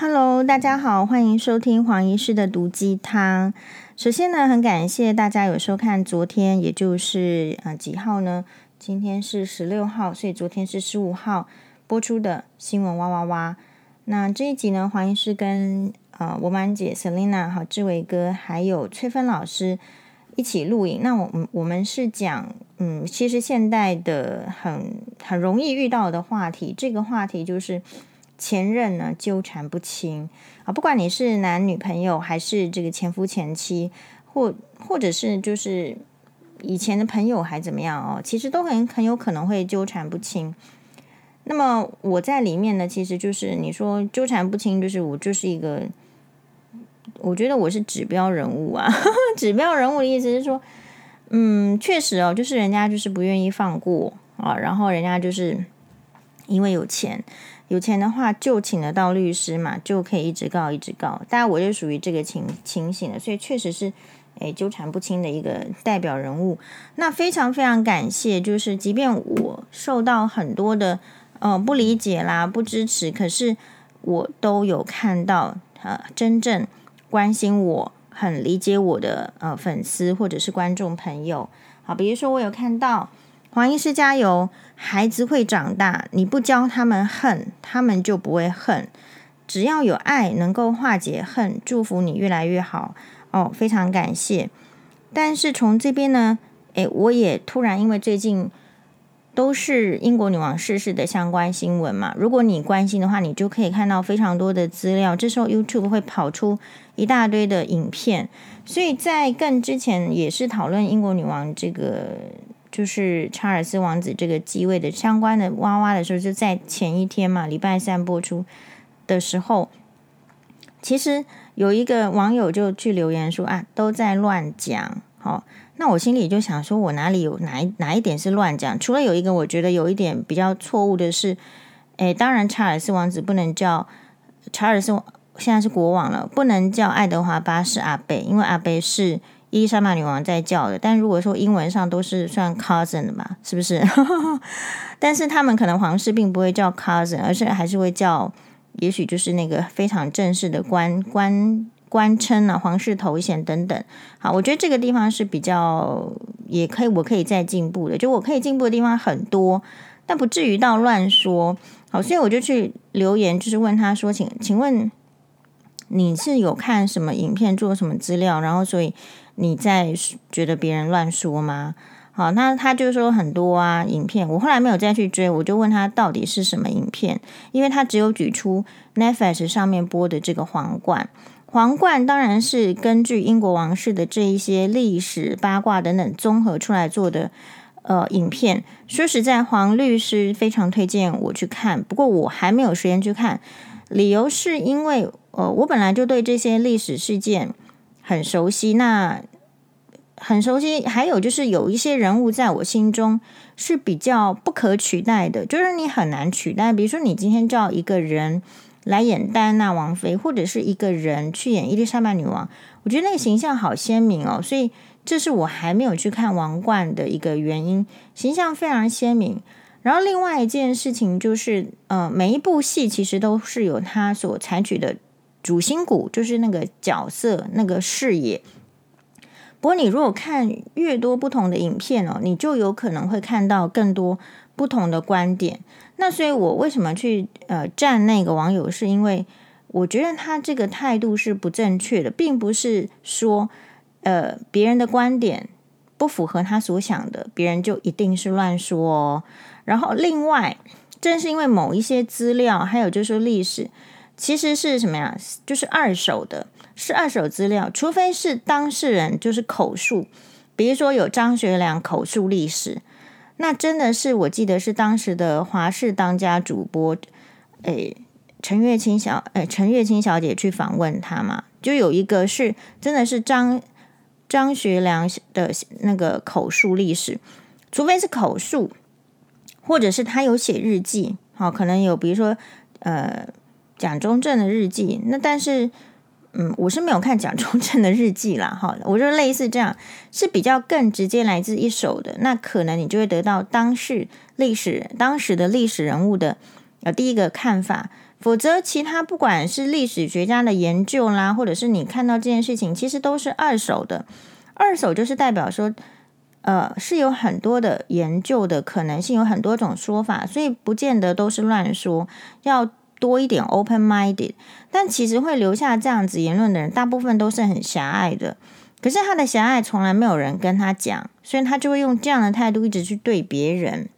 Hello，大家好，欢迎收听黄医师的毒鸡汤。首先呢，很感谢大家有收看昨天，也就是呃几号呢？今天是十六号，所以昨天是十五号播出的新闻哇哇哇。那这一集呢，黄医师跟呃我满姐 Selina 好志伟哥还有翠芬老师一起录影。那我们我们是讲嗯，其实现代的很很容易遇到的话题，这个话题就是。前任呢，纠缠不清啊，不管你是男女朋友还是这个前夫前妻，或或者是就是以前的朋友还怎么样哦，其实都很很有可能会纠缠不清。那么我在里面呢，其实就是你说纠缠不清，就是我就是一个，我觉得我是指标人物啊。指标人物的意思是说，嗯，确实哦，就是人家就是不愿意放过啊，然后人家就是因为有钱。有钱的话就请得到律师嘛，就可以一直告一直告。当然我就属于这个情情形的，所以确实是诶纠缠不清的一个代表人物。那非常非常感谢，就是即便我受到很多的呃不理解啦、不支持，可是我都有看到呃真正关心我、很理解我的呃粉丝或者是观众朋友。好，比如说我有看到。黄医师加油！孩子会长大，你不教他们恨，他们就不会恨。只要有爱，能够化解恨。祝福你越来越好哦，非常感谢。但是从这边呢，诶，我也突然因为最近都是英国女王逝世的相关新闻嘛，如果你关心的话，你就可以看到非常多的资料。这时候 YouTube 会跑出一大堆的影片，所以在更之前也是讨论英国女王这个。就是查尔斯王子这个继位的相关的哇哇的时候，就在前一天嘛，礼拜三播出的时候，其实有一个网友就去留言说啊，都在乱讲。好，那我心里就想说，我哪里有哪一哪一点是乱讲？除了有一个我觉得有一点比较错误的是，诶，当然查尔斯王子不能叫查尔斯，现在是国王了，不能叫爱德华八世阿贝，因为阿贝是。伊丽莎白女王在叫的，但如果说英文上都是算 cousin 的嘛，是不是？但是他们可能皇室并不会叫 cousin，而是还是会叫，也许就是那个非常正式的官官官称啊，皇室头衔等等。好，我觉得这个地方是比较也可以，我可以再进步的，就我可以进步的地方很多，但不至于到乱说。好，所以我就去留言，就是问他说，请请问你是有看什么影片，做什么资料，然后所以。你在觉得别人乱说吗？好，那他就说很多啊，影片。我后来没有再去追，我就问他到底是什么影片，因为他只有举出 Netflix 上面播的这个皇冠。皇冠当然是根据英国王室的这一些历史八卦等等综合出来做的呃影片。说实在，黄律师非常推荐我去看，不过我还没有时间去看，理由是因为呃我本来就对这些历史事件。很熟悉，那很熟悉。还有就是有一些人物在我心中是比较不可取代的，就是你很难取代。比如说，你今天叫一个人来演戴安娜王妃，或者是一个人去演伊丽莎白女王，我觉得那个形象好鲜明哦。所以这是我还没有去看《王冠》的一个原因，形象非常鲜明。然后另外一件事情就是，呃，每一部戏其实都是有他所采取的。主心骨就是那个角色，那个视野。不过，你如果看越多不同的影片哦，你就有可能会看到更多不同的观点。那所以，我为什么去呃站那个网友，是因为我觉得他这个态度是不正确的，并不是说呃别人的观点不符合他所想的，别人就一定是乱说哦。然后，另外，正是因为某一些资料，还有就是历史。其实是什么呀？就是二手的，是二手资料。除非是当事人就是口述，比如说有张学良口述历史，那真的是我记得是当时的华视当家主播，诶，陈月清小诶，陈月清小姐去访问他嘛，就有一个是真的是张张学良的那个口述历史，除非是口述，或者是他有写日记，好，可能有比如说呃。蒋中正的日记，那但是，嗯，我是没有看蒋中正的日记啦，哈，我就类似这样，是比较更直接来自一手的，那可能你就会得到当时历史当时的历史人物的呃第一个看法，否则，其他不管是历史学家的研究啦，或者是你看到这件事情，其实都是二手的。二手就是代表说，呃，是有很多的研究的可能性，有很多种说法，所以不见得都是乱说，要多一点 open-minded。但其实会留下这样子言论的人，大部分都是很狭隘的。可是他的狭隘从来没有人跟他讲，所以他就会用这样的态度一直去对别人。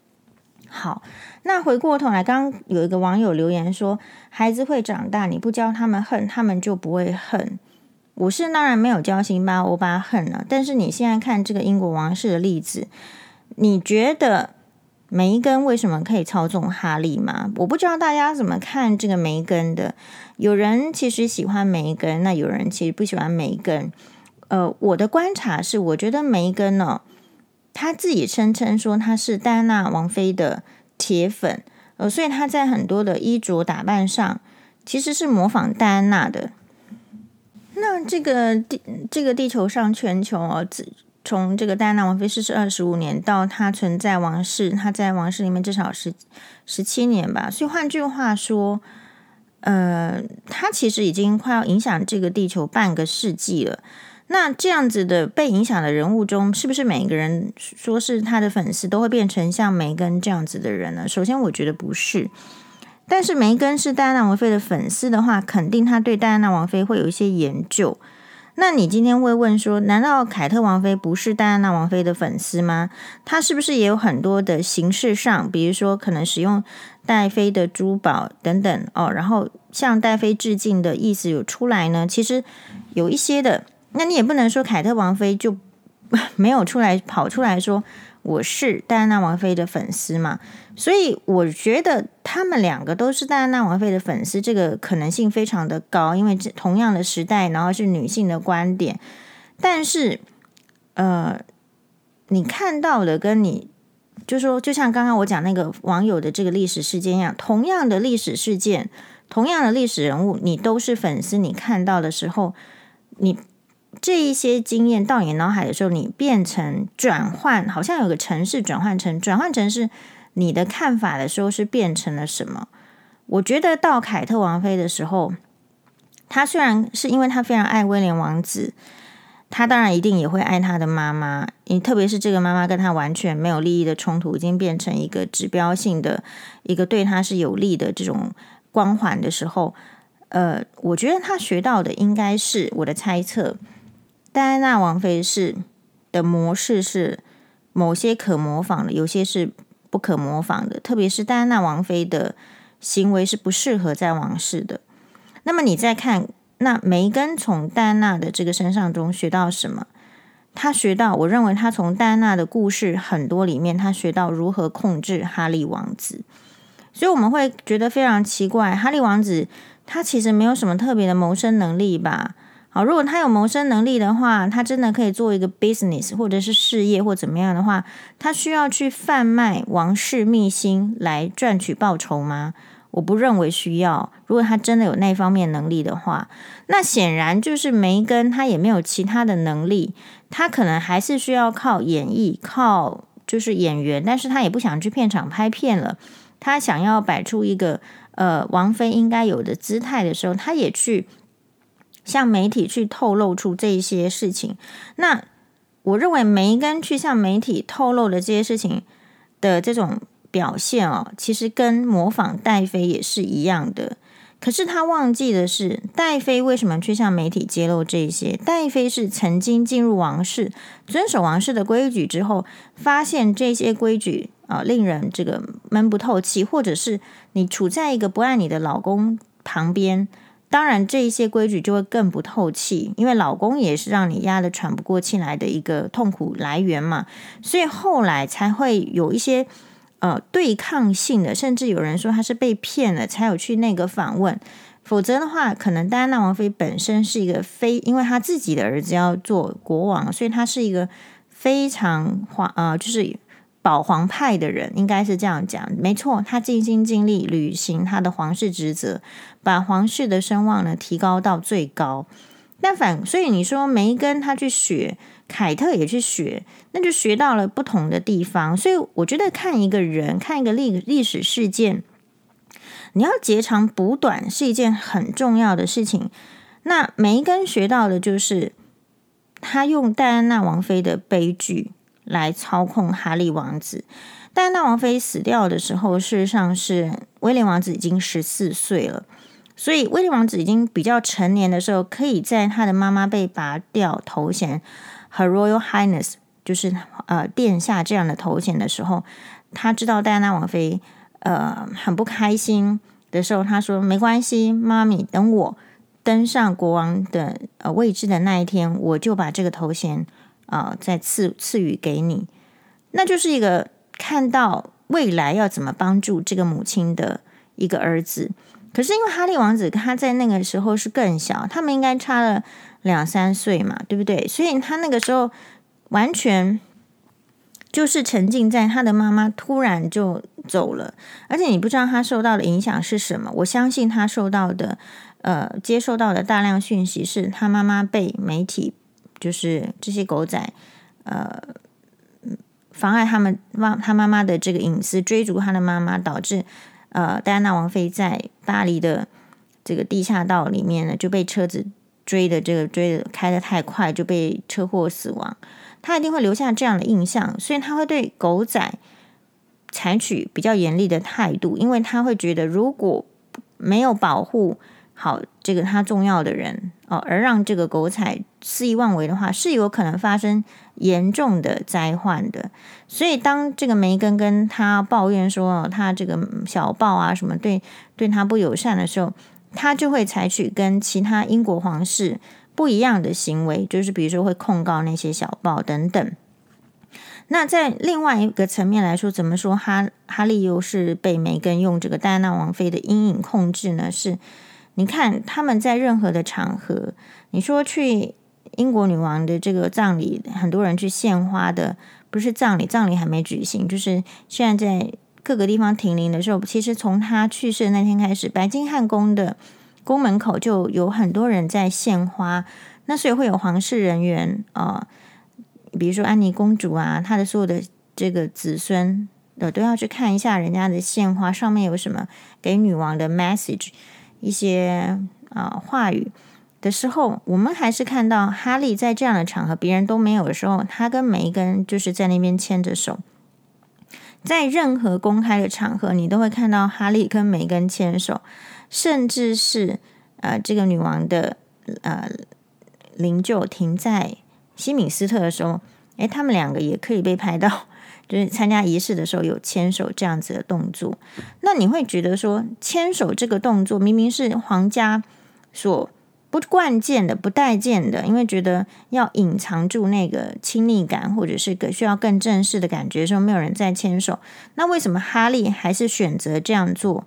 好。那回过头来，刚刚有一个网友留言说：“孩子会长大，你不教他们恨，他们就不会恨。”我是当然没有教辛巴欧巴恨了，但是你现在看这个英国王室的例子，你觉得梅根为什么可以操纵哈利吗？我不知道大家怎么看这个梅根的。有人其实喜欢梅根，那有人其实不喜欢梅根。呃，我的观察是，我觉得梅根呢，他自己声称说他是戴安娜王妃的。铁粉，呃，所以他在很多的衣着打扮上，其实是模仿戴安娜的。那这个地这个地球上全球哦，自从这个戴安娜王妃逝世二十五年到她存在王室，她在王室里面至少十十七年吧。所以换句话说，呃，她其实已经快要影响这个地球半个世纪了。那这样子的被影响的人物中，是不是每个人说是他的粉丝都会变成像梅根这样子的人呢？首先，我觉得不是。但是梅根是戴安娜王妃的粉丝的话，肯定他对戴安娜王妃会有一些研究。那你今天会问说，难道凯特王妃不是戴安娜王妃的粉丝吗？她是不是也有很多的形式上，比如说可能使用戴妃的珠宝等等哦，然后向戴妃致敬的意思有出来呢？其实有一些的。那你也不能说凯特王妃就 没有出来跑出来说我是戴安娜王妃的粉丝嘛？所以我觉得他们两个都是戴安娜王妃的粉丝，这个可能性非常的高，因为这同样的时代，然后是女性的观点。但是，呃，你看到的跟你就说，就像刚刚我讲那个网友的这个历史事件一样，同样的历史事件，同样的历史人物，你都是粉丝，你看到的时候，你。这一些经验到你脑海的时候，你变成转换，好像有个程式转换成转换成是你的看法的时候，是变成了什么？我觉得到凯特王妃的时候，她虽然是因为她非常爱威廉王子，她当然一定也会爱她的妈妈，因为特别是这个妈妈跟她完全没有利益的冲突，已经变成一个指标性的一个对他是有利的这种光环的时候，呃，我觉得她学到的应该是我的猜测。戴安娜王妃是的模式是某些可模仿的，有些是不可模仿的。特别是戴安娜王妃的行为是不适合在王室的。那么你再看，那梅根从戴安娜的这个身上中学到什么？他学到，我认为他从戴安娜的故事很多里面，他学到如何控制哈利王子。所以我们会觉得非常奇怪，哈利王子他其实没有什么特别的谋生能力吧？好，如果他有谋生能力的话，他真的可以做一个 business 或者是事业或怎么样的话，他需要去贩卖王室秘辛来赚取报酬吗？我不认为需要。如果他真的有那方面能力的话，那显然就是梅根他也没有其他的能力，他可能还是需要靠演绎，靠就是演员，但是他也不想去片场拍片了，他想要摆出一个呃王妃应该有的姿态的时候，他也去。向媒体去透露出这些事情，那我认为梅根去向媒体透露的这些事情的这种表现哦，其实跟模仿戴妃也是一样的。可是他忘记的是，戴妃为什么去向媒体揭露这些？戴妃是曾经进入王室，遵守王室的规矩之后，发现这些规矩啊、令人这个闷不透气，或者是你处在一个不爱你的老公旁边。当然，这一些规矩就会更不透气，因为老公也是让你压得喘不过气来的一个痛苦来源嘛，所以后来才会有一些呃对抗性的，甚至有人说他是被骗了才有去那个访问，否则的话，可能戴安娜王妃本身是一个非，因为她自己的儿子要做国王，所以她是一个非常皇呃，就是。保皇派的人应该是这样讲，没错，他尽心尽力履行他的皇室职责，把皇室的声望呢提高到最高。但反，所以你说梅根他去学，凯特也去学，那就学到了不同的地方。所以我觉得看一个人，看一个历历史事件，你要截长补短是一件很重要的事情。那梅根学到的就是，他用戴安娜王妃的悲剧来操控哈利王子。戴安娜王妃死掉的时候，事实上是威廉王子已经十四岁了，所以威廉王子已经比较成年的时候，可以在他的妈妈被拔掉头衔，Her Royal Highness，就是呃殿下这样的头衔的时候，他知道戴安娜王妃呃很不开心的时候，他说：“没关系，妈咪，等我登上国王的呃位置的那一天，我就把这个头衔啊、再赐赐予给你。”那就是一个。看到未来要怎么帮助这个母亲的一个儿子，可是因为哈利王子他在那个时候是更小，他们应该差了两三岁嘛，对不对？所以他那个时候完全就是沉浸在他的妈妈突然就走了，而且你不知道他受到的影响是什么。我相信他受到的呃接受到的大量讯息是他妈妈被媒体就是这些狗仔呃。妨碍他们妈他妈妈的这个隐私，追逐他的妈妈，导致呃戴安娜王妃在巴黎的这个地下道里面呢就被车子追的这个追的开的太快，就被车祸死亡。他一定会留下这样的印象，所以他会对狗仔采取比较严厉的态度，因为他会觉得如果没有保护好这个他重要的人哦，而让这个狗仔肆意妄为的话，是有可能发生。严重的灾患的，所以当这个梅根跟他抱怨说他这个小报啊什么对对他不友善的时候，他就会采取跟其他英国皇室不一样的行为，就是比如说会控告那些小报等等。那在另外一个层面来说，怎么说哈哈利又是被梅根用这个戴安娜王妃的阴影控制呢？是，你看他们在任何的场合，你说去。英国女王的这个葬礼，很多人去献花的，不是葬礼，葬礼还没举行，就是现在在各个地方停灵的时候，其实从她去世那天开始，白金汉宫的宫门口就有很多人在献花，那所以会有皇室人员啊、比如说安妮公主啊，她的所有的这个子孙的都要去看一下人家的献花上面有什么给女王的 message，一些啊、话语。的时候，我们还是看到哈利在这样的场合，别人都没有的时候，他跟梅根就是在那边牵着手。在任何公开的场合，你都会看到哈利跟梅根牵手，甚至是呃，这个女王的呃灵柩停在西敏斯特的时候，诶，他们两个也可以被拍到，就是参加仪式的时候有牵手这样子的动作。那你会觉得说，牵手这个动作明明是皇家所不惯见的，不待见的，因为觉得要隐藏住那个亲昵感，或者是个需要更正式的感觉的时候，没有人再牵手。那为什么哈利还是选择这样做，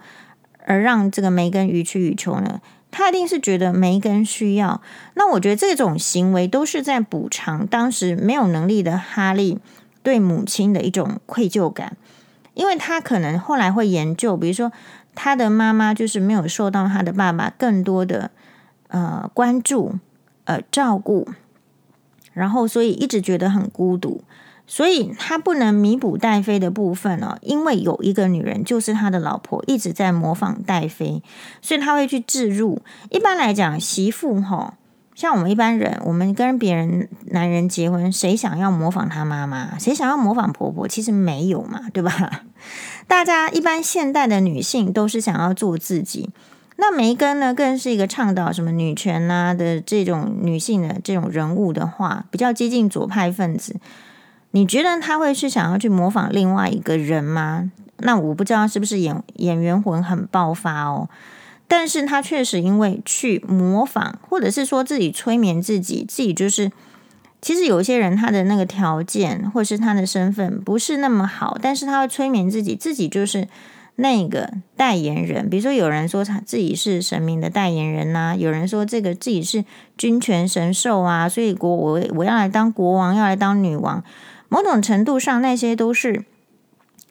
而让这个梅根予取予求呢？他一定是觉得梅根需要。那我觉得这种行为都是在补偿当时没有能力的哈利对母亲的一种愧疚感，因为他可能后来会研究，比如说他的妈妈就是没有受到他的爸爸更多的。呃，关注，呃，照顾，然后所以一直觉得很孤独，所以他不能弥补戴妃的部分哦，因为有一个女人就是他的老婆一直在模仿戴妃，所以他会去置入。一般来讲，媳妇哈、像我们一般人，我们跟别人男人结婚，谁想要模仿他妈妈？谁想要模仿婆婆？其实没有嘛，对吧？大家一般现代的女性都是想要做自己。那梅根呢，更是一个倡导什么女权啊的这种女性的这种人物的话，比较接近左派分子。你觉得他会是想要去模仿另外一个人吗？那我不知道是不是演演员魂很爆发哦。但是他确实因为去模仿，或者是说自己催眠自己，自己就是其实有些人他的那个条件或是他的身份不是那么好，但是他会催眠自己，自己就是。那个代言人，比如说有人说他自己是神明的代言人呐、有人说这个自己是君权神授啊，所以国我我要来当国王，要来当女王。某种程度上，那些都是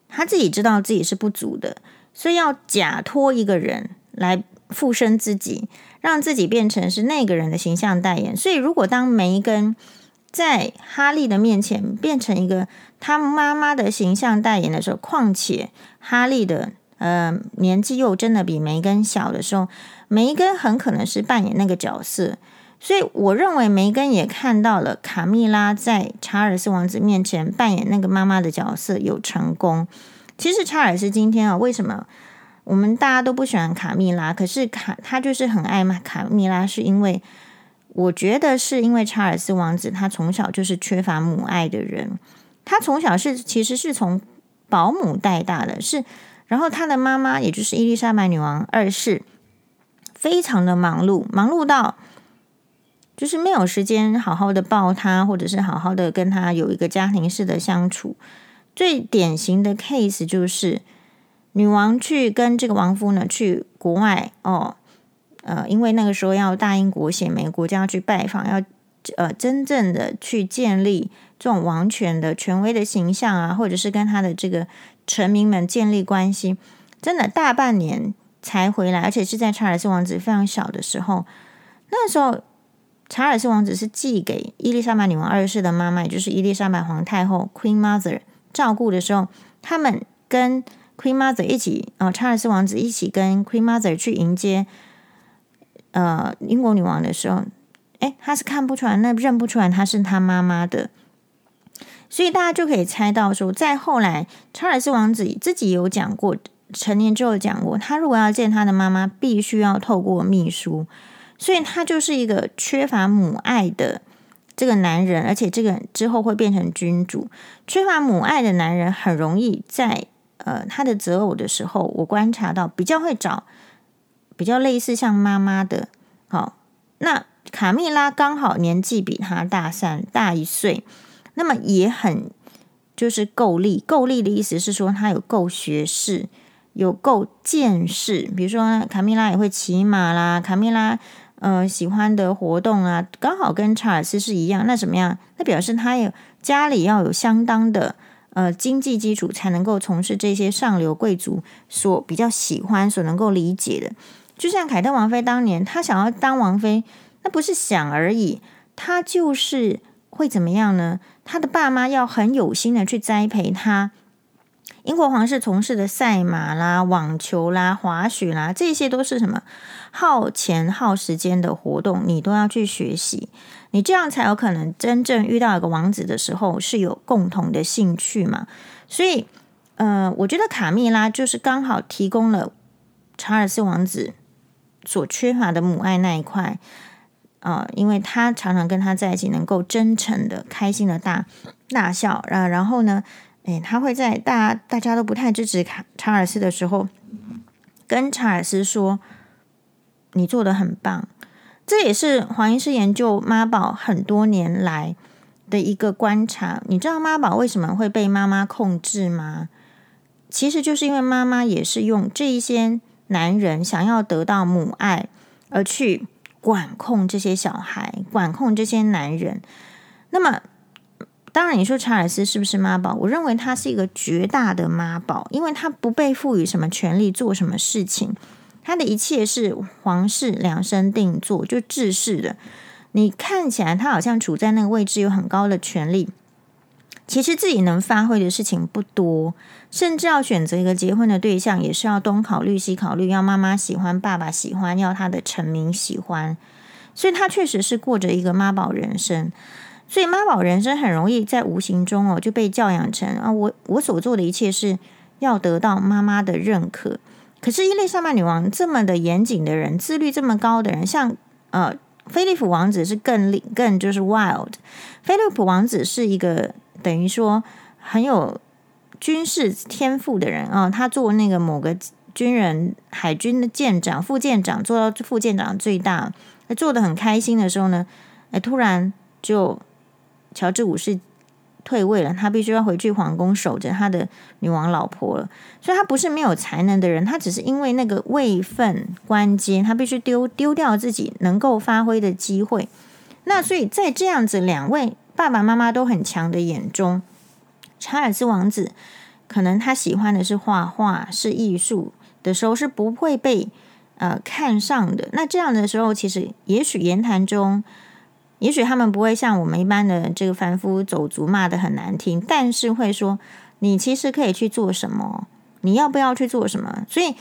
他自己知道自己是不足的，所以要假托一个人来附身自己，让自己变成是那个人的形象代言。所以，如果当梅根在哈利的面前变成一个他妈妈的形象代言的时候，况且。哈利的呃，年纪又真的比梅根小的时候，梅根很可能是扮演那个角色。所以我认为梅根也看到了卡蜜拉在查尔斯王子面前扮演那个妈妈的角色有成功。其实查尔斯今天啊，为什么我们大家都不喜欢卡蜜拉？可是卡他就是很爱嘛卡蜜拉，是因为我觉得是因为查尔斯王子他从小就是缺乏母爱的人，他从小是其实是从保姆带大的，是。然后他的妈妈，也就是伊丽莎白女王二世，非常的忙碌，忙碌到就是没有时间好好的抱他，或者是好好的跟他有一个家庭式的相处。最典型的 case 就是女王去跟这个王夫呢去国外哦，呃，因为那个时候要大英国协，每个国家要去拜访，要呃真正的去建立这种王权的权威的形象啊，或者是跟他的这个。臣民们建立关系，真的大半年才回来，而且是在查尔斯王子非常小的时候。那时候，查尔斯王子是寄给伊丽莎白女王二世的妈妈，也就是伊丽莎白皇太后 （Queen Mother） 照顾的时候，他们跟 Queen Mother 一起，哦，查尔斯王子一起跟 Queen Mother 去迎接呃英国女王的时候，哎，他是看不出来，那认不出来她是他妈妈的。所以大家就可以猜到说，在后来，查尔斯王子自己有讲过，成年之后讲过，他如果要见他的妈妈，必须要透过秘书。所以他就是一个缺乏母爱的这个男人，而且这个之后会变成君主。缺乏母爱的男人很容易在呃他的择偶的时候，我观察到比较会找比较类似像妈妈的。好，那卡蜜拉刚好年纪比他大三大一岁。那么也很就是够力，够力的意思是说他有够学识，有够见识。比如说卡蜜拉也会骑马啦，卡蜜拉呃喜欢的活动啊，刚好跟查尔斯是一样。那怎么样？那表示他有家里要有相当的呃经济基础，才能够从事这些上流贵族所比较喜欢、所能够理解的。就像凯特王妃当年，她想要当王妃，那不是想而已，她就是。会怎么样呢？他的爸妈要很有心的去栽培他。英国皇室从事的赛马啦、网球啦、滑雪啦，这些都是什么耗钱耗时间的活动，你都要去学习。你这样才有可能真正遇到一个王子的时候是有共同的兴趣嘛。所以，呃，我觉得卡蜜拉就是刚好提供了查尔斯王子所缺乏的母爱那一块。啊、因为他常常跟他在一起，能够真诚的、开心的大大笑啊，然后呢，诶，他会在大家大家都不太支持卡查尔斯的时候，跟查尔斯说：“你做得很棒。”这也是黄医师研究妈宝很多年来的一个观察。你知道妈宝为什么会被妈妈控制吗？其实就是因为妈妈也是用这一些男人想要得到母爱而去。管控这些小孩，管控这些男人。那么，当然，你说查尔斯是不是妈宝？我认为他是一个绝大的妈宝，因为他不被赋予什么权利，做什么事情，他的一切是皇室量身定做，就制式的。你看起来他好像处在那个位置，有很高的权力。其实自己能发挥的事情不多，甚至要选择一个结婚的对象，也是要东考虑西考虑，要妈妈喜欢，爸爸喜欢，要他的臣民喜欢，所以他确实是过着一个妈宝人生。所以妈宝人生很容易在无形中哦就被教养成啊，我我所做的一切是要得到妈妈的认可。可是伊丽莎白女王这么的严谨的人，自律这么高的人，像呃菲利普王子是更更就是 wild，菲利普王子是一个。等于说很有军事天赋的人啊，他做那个某个军人海军的舰长、副舰长，做到副舰长最大，做的很开心的时候呢，哎，突然就乔治五世退位了，他必须要回去皇宫守着他的女王老婆了。所以，他不是没有才能的人，他只是因为那个位分关阶，他必须丢丢掉自己能够发挥的机会。那所以在这样子两位。爸爸妈妈都很强的眼中，查尔斯王子可能他喜欢的是画画、是艺术的时候是不会被呃看上的。那这样的时候，其实也许言谈中，也许他们不会像我们一般的这个凡夫走卒骂得很难听，但是会说你其实可以去做什么，你要不要去做什么？所以，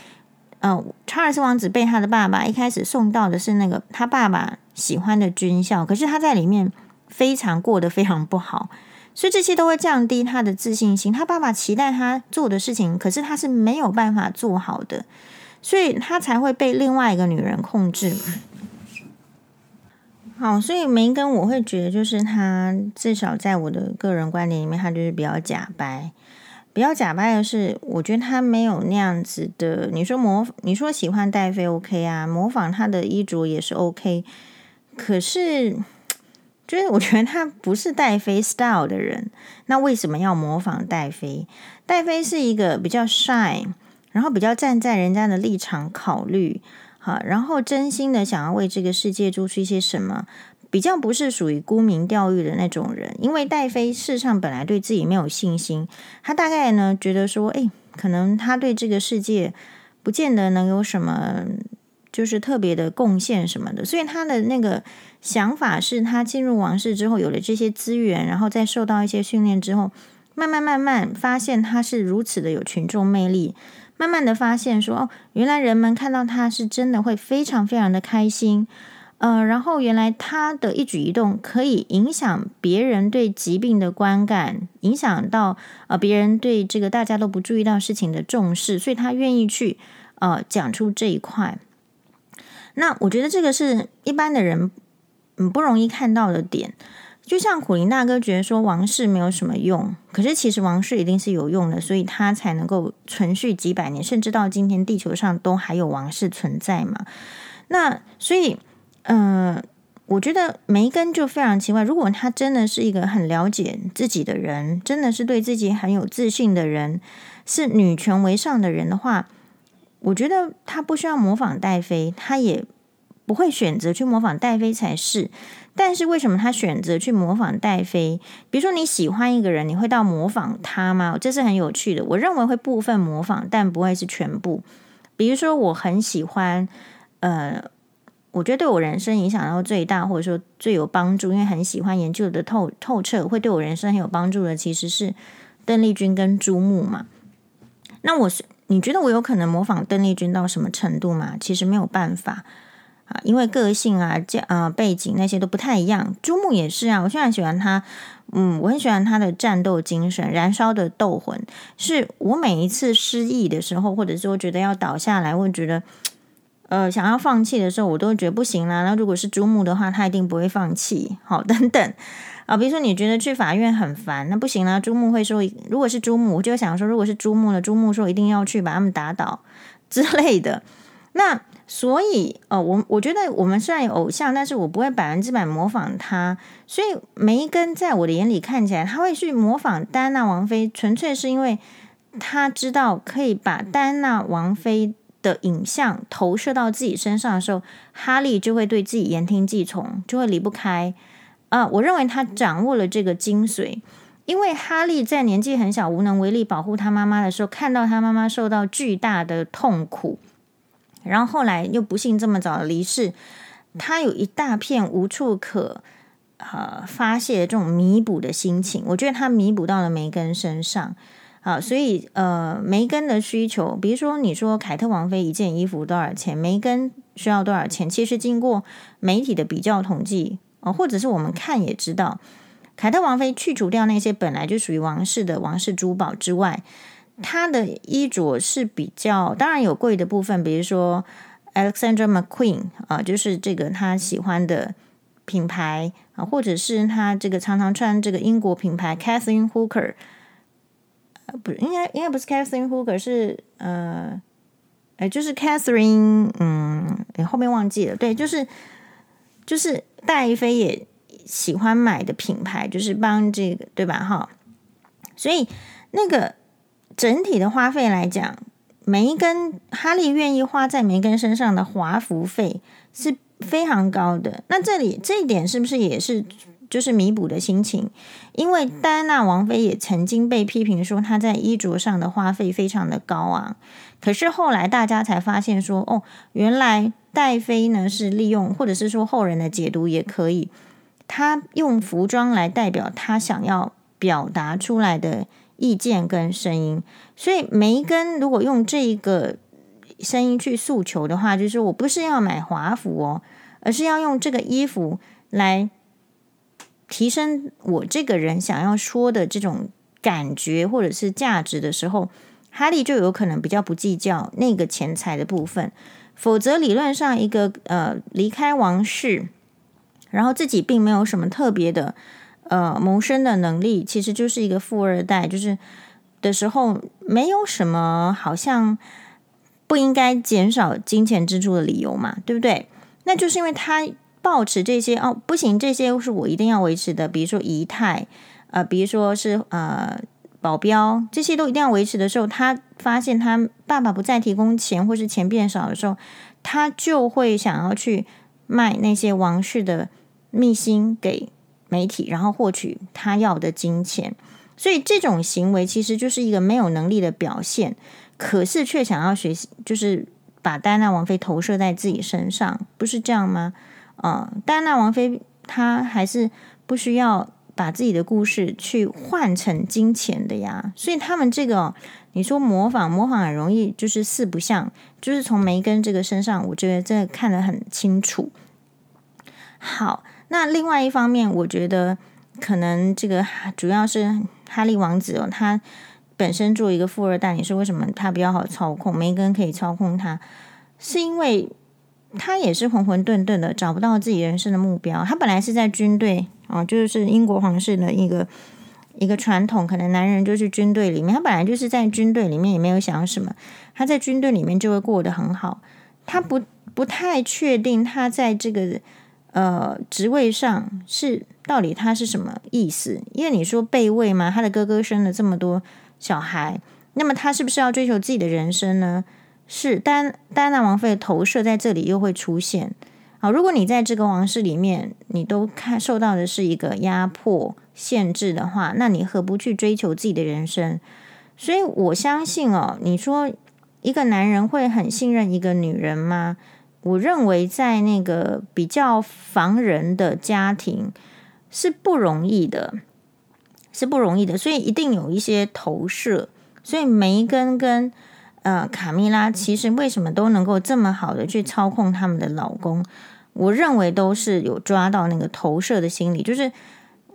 呃，查尔斯王子被他的爸爸一开始送到的是那个他爸爸喜欢的军校，可是他在里面非常过得非常不好，所以这些都会降低他的自信心。他爸爸期待他做的事情，可是他是没有办法做好的，所以他才会被另外一个女人控制。好，所以梅根我会觉得，就是他至少在我的个人观点里面，他就是比较假掰。比较假掰的是，我觉得他没有那样子的。你说模，你说喜欢戴妃 OK 啊，模仿他的衣着也是 OK。可是，就是我觉得他不是戴妃 style 的人，那为什么要模仿戴妃？戴妃是一个比较 shy，然后比较站在人家的立场考虑。好，然后真心的想要为这个世界做出一些什么，比较不是属于沽名钓誉的那种人。因为戴妃事实上本来对自己没有信心，他大概呢觉得说，哎，可能他对这个世界不见得能有什么，就是特别的贡献什么的。所以他的那个想法是他进入王室之后有了这些资源，然后再受到一些训练之后，慢慢慢慢发现他是如此的有群众魅力。慢慢的发现说，哦，原来人们看到他是真的会非常非常的开心，呃，然后原来他的一举一动可以影响别人对疾病的观感，影响到呃别人对这个大家都不注意到事情的重视，所以他愿意去呃讲出这一块。那我觉得这个是一般的人嗯不容易看到的点。就像苦苓大哥觉得说王室没有什么用，可是其实王室一定是有用的，所以他才能够存续几百年，甚至到今天地球上都还有王室存在嘛。那所以，嗯、我觉得梅根就非常奇怪，如果他真的是一个很了解自己的人，真的是对自己很有自信的人，是女权为上的人的话，我觉得他不需要模仿戴妃，他也不会选择去模仿戴妃才是。但是为什么他选择去模仿戴妃？比如说你喜欢一个人，你会到模仿他吗？这是很有趣的。我认为会部分模仿，但不会是全部。比如说我很喜欢，呃，我觉得对我人生影响到最大，或者说最有帮助，因为很喜欢研究的透透彻，会对我人生很有帮助的，其实是邓丽君跟朱木嘛。那我是你觉得我有可能模仿邓丽君到什么程度吗？其实没有办法。因为个性啊、这呃背景那些都不太一样。朱木也是啊，我现在喜欢他，嗯，我很喜欢他的战斗精神、燃烧的斗魂。是我每一次失意的时候，或者说觉得要倒下来，我觉得呃想要放弃的时候，我都觉得不行啦。那如果是朱木的话，他一定不会放弃。好，等等啊，比如说你觉得去法院很烦，那不行啦。朱木会说，如果是朱木，我就想说，如果是朱木了，朱木说一定要去把他们打倒之类的。那。所以，呃，我我觉得我们虽然有偶像，但是我不会百分之百模仿他。所以，梅根在我的眼里看起来，他会去模仿戴安娜王妃，纯粹是因为他知道可以把戴安娜王妃的影像投射到自己身上的时候，哈利就会对自己言听计从，就会离不开。啊、我认为他掌握了这个精髓，因为哈利在年纪很小、无能为力保护他妈妈的时候，看到他妈妈受到巨大的痛苦。然后后来又不幸这么早的离世，他有一大片无处可呃发泄的这种弥补的心情，我觉得他弥补到了梅根身上啊，所以呃梅根的需求，比如说你说凯特王妃一件衣服多少钱，梅根需要多少钱，其实经过媒体的比较统计啊，或者是我们看也知道，凯特王妃去除掉那些本来就属于王室的王室珠宝之外。他的衣着是比较，当然有贵的部分，比如说 Alexander McQueen 啊，就是这个他喜欢的品牌啊，或者是他这个常常穿这个英国品牌 Catherine Hooker，呃，不，应该应该不是 Catherine Hooker，是呃，哎，就是 Catherine，嗯，哎后面忘记了，对，就是就是戴妃也喜欢买的品牌，就是帮这个对吧？哈，所以那个。整体的花费来讲，梅根哈利愿意花在梅根身上的华服费是非常高的。那这里这一点是不是也是就是弥补的心情？因为戴安娜王妃也曾经被批评说她在衣着上的花费非常的高昂。可是后来大家才发现说，哦，原来戴妃呢是利用，或者是说后人的解读也可以，她用服装来代表她想要表达出来的。意见跟声音。所以梅根如果用这一个声音去诉求的话，就是我不是要买华服哦，而是要用这个衣服来提升我这个人想要说的这种感觉或者是价值的时候，哈利就有可能比较不计较那个钱财的部分。否则，理论上一个呃离开王室，然后自己并没有什么特别的呃谋生的能力，其实就是一个富二代，就是的时候没有什么好像不应该减少金钱支出的理由嘛，对不对？那就是因为他抱持这些哦，不行，这些是我一定要维持的，比如说仪态，呃，比如说是呃。保镖这些都一定要维持的时候，他发现他爸爸不再提供钱，或是钱变少的时候，他就会想要去卖那些王室的秘辛给媒体，然后获取他要的金钱。所以这种行为其实就是一个没有能力的表现，可是却想要学习，就是把戴安娜王妃投射在自己身上，不是这样吗？啊、呃，戴安娜王妃她还是不需要。把自己的故事去换成金钱的呀，所以他们这个你说模仿模仿很容易，就是四不像，就是从梅根这个身上，我觉得这看得很清楚。好，那另外一方面，我觉得可能这个主要是哈利王子哦，他本身作为一个富二代，你说为什么他比较好操控？梅根可以操控他，是因为他也是浑浑沌沌的，找不到自己人生的目标。他本来是在军队。哦，就是英国皇室的一个一个传统，可能男人就是军队里面，他本来就是在军队里面，也没有想什么，他在军队里面就会过得很好。他不不太确定他在这个呃职位上是到底他是什么意思，因为你说备位嘛，他的哥哥生了这么多小孩，那么他是不是要追求自己的人生呢？是，丹丹娜王妃的投射在这里又会出现。好，如果你在这个王室里面，你都看受到的是一个压迫、限制的话，那你何不去追求自己的人生？所以我相信哦，你说一个男人会很信任一个女人吗？我认为在那个比较防人的家庭是不容易的，是不容易的，所以一定有一些投射。所以梅根跟呃卡蜜拉其实为什么都能够这么好的去操控他们的老公？我认为都是有抓到那个投射的心理，就是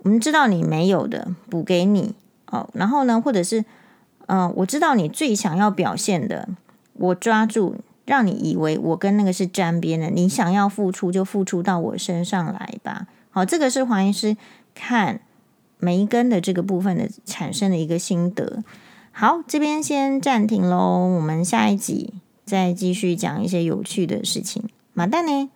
我们知道你没有的补给你哦，然后呢，或者是嗯、我知道你最想要表现的，我抓住让你以为我跟那个是沾边的，你想要付出就付出到我身上来吧。好，这个是黄医师看梅根的这个部分的产生的一个心得。好，这边先暂停喽，我们下一集再继续讲一些有趣的事情。马蛋呢？